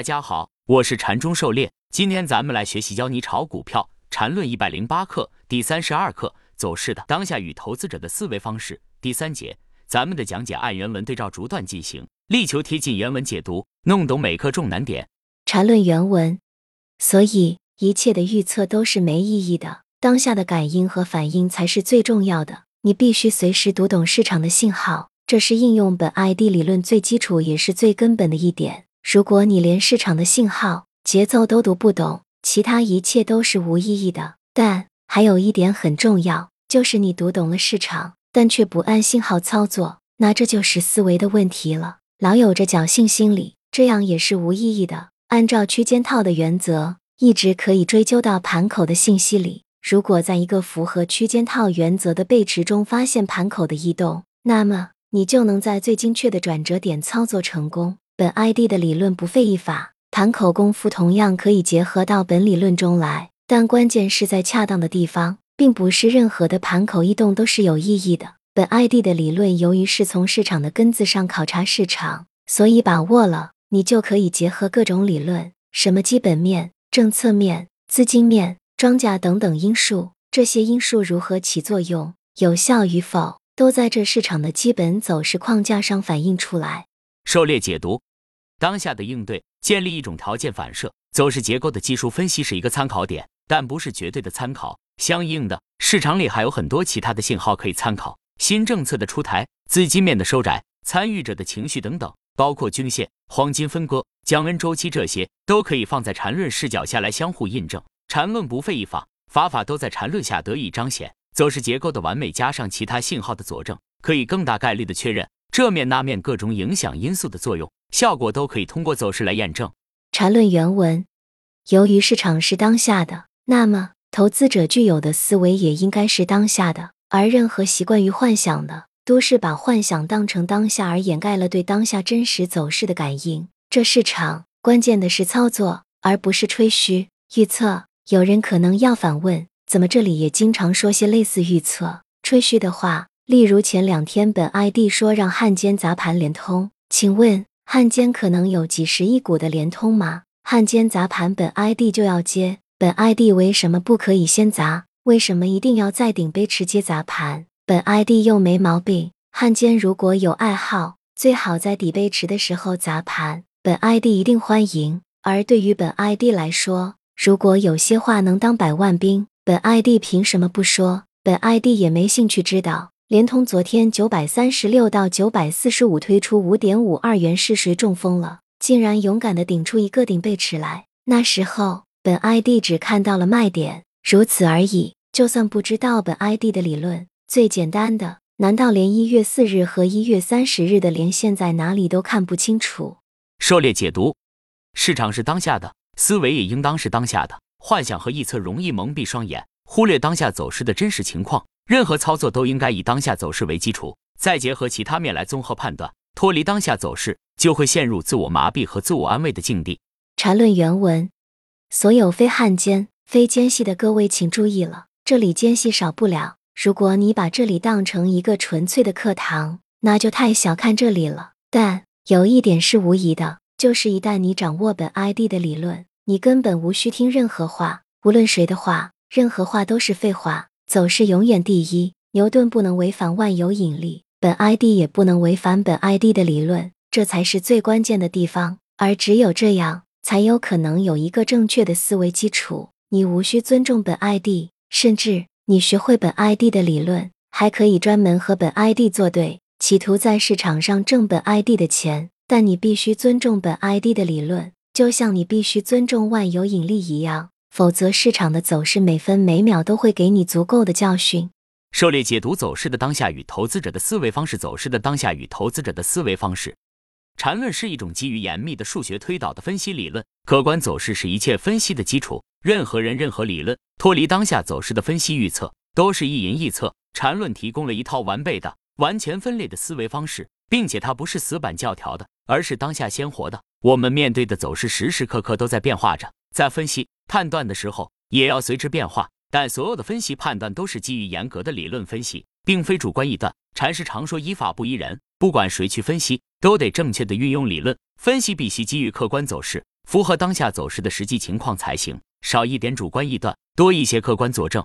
大家好，我是禅中狩猎。今天咱们来学习教你炒股票禅论一百零八课第三十二课走势的当下与投资者的思维方式第三节。咱们的讲解按原文对照逐段进行，力求贴近原文解读，弄懂每课重难点。禅论原文，所以一切的预测都是没意义的，当下的感应和反应才是最重要的。你必须随时读懂市场的信号，这是应用本 ID 理论最基础也是最根本的一点。如果你连市场的信号、节奏都读不懂，其他一切都是无意义的。但还有一点很重要，就是你读懂了市场，但却不按信号操作，那这就是思维的问题了。老有着侥幸心理，这样也是无意义的。按照区间套的原则，一直可以追究到盘口的信息里。如果在一个符合区间套原则的背驰中发现盘口的异动，那么你就能在最精确的转折点操作成功。本 ID 的理论不费一法，盘口功夫同样可以结合到本理论中来，但关键是在恰当的地方，并不是任何的盘口异动都是有意义的。本 ID 的理论由于是从市场的根子上考察市场，所以把握了，你就可以结合各种理论，什么基本面、政策面、资金面、庄家等等因素，这些因素如何起作用，有效与否，都在这市场的基本走势框架上反映出来。狩猎解读。当下的应对，建立一种条件反射走势结构的技术分析是一个参考点，但不是绝对的参考。相应的，市场里还有很多其他的信号可以参考，新政策的出台、资金面的收窄、参与者的情绪等等，包括均线、黄金分割、降温周期这些，都可以放在缠论视角下来相互印证。缠论不费一法，法法都在缠论下得以彰显。走势结构的完美加上其他信号的佐证，可以更大概率的确认这面那面各种影响因素的作用。效果都可以通过走势来验证。缠论原文：由于市场是当下的，那么投资者具有的思维也应该是当下的。而任何习惯于幻想的，都是把幻想当成当下，而掩盖了对当下真实走势的感应。这市场关键的是操作，而不是吹嘘预测。有人可能要反问：怎么这里也经常说些类似预测、吹嘘的话？例如前两天本 ID 说让汉奸砸盘联通，请问？汉奸可能有几十亿股的联通吗？汉奸砸盘，本 ID 就要接，本 ID 为什么不可以先砸？为什么一定要在顶杯直接砸盘？本 ID 又没毛病。汉奸如果有爱好，最好在底杯池的时候砸盘，本 ID 一定欢迎。而对于本 ID 来说，如果有些话能当百万兵，本 ID 凭什么不说？本 ID 也没兴趣知道。联通昨天九百三十六到九百四十五推出五点五二元，是谁中风了？竟然勇敢的顶出一个顶背驰来。那时候本 ID 只看到了卖点，如此而已。就算不知道本 ID 的理论，最简单的，难道连一月四日和一月三十日的连线在哪里都看不清楚？狩猎解读：市场是当下的，思维也应当是当下的。幻想和臆测容易蒙蔽双眼，忽略当下走势的真实情况。任何操作都应该以当下走势为基础，再结合其他面来综合判断。脱离当下走势，就会陷入自我麻痹和自我安慰的境地。缠论原文：所有非汉奸、非奸细的各位，请注意了，这里奸细少不了。如果你把这里当成一个纯粹的课堂，那就太小看这里了。但有一点是无疑的，就是一旦你掌握本 ID 的理论，你根本无需听任何话，无论谁的话，任何话都是废话。走势永远第一。牛顿不能违反万有引力，本 ID 也不能违反本 ID 的理论，这才是最关键的地方。而只有这样，才有可能有一个正确的思维基础。你无需尊重本 ID，甚至你学会本 ID 的理论，还可以专门和本 ID 作对，企图在市场上挣本 ID 的钱。但你必须尊重本 ID 的理论，就像你必须尊重万有引力一样。否则，市场的走势每分每秒都会给你足够的教训。狩猎解读走势的当下与投资者的思维方式，走势的当下与投资者的思维方式。缠论是一种基于严密的数学推导的分析理论，客观走势是一切分析的基础。任何人、任何理论脱离当下走势的分析预测，都是意淫臆测。缠论提供了一套完备的、完全分裂的思维方式，并且它不是死板教条的，而是当下鲜活的。我们面对的走势时时刻刻都在变化着，在分析。判断的时候也要随之变化，但所有的分析判断都是基于严格的理论分析，并非主观臆断。禅师常说依法不依人，不管谁去分析，都得正确的运用理论分析，必须基于客观走势，符合当下走势的实际情况才行，少一点主观臆断，多一些客观佐证。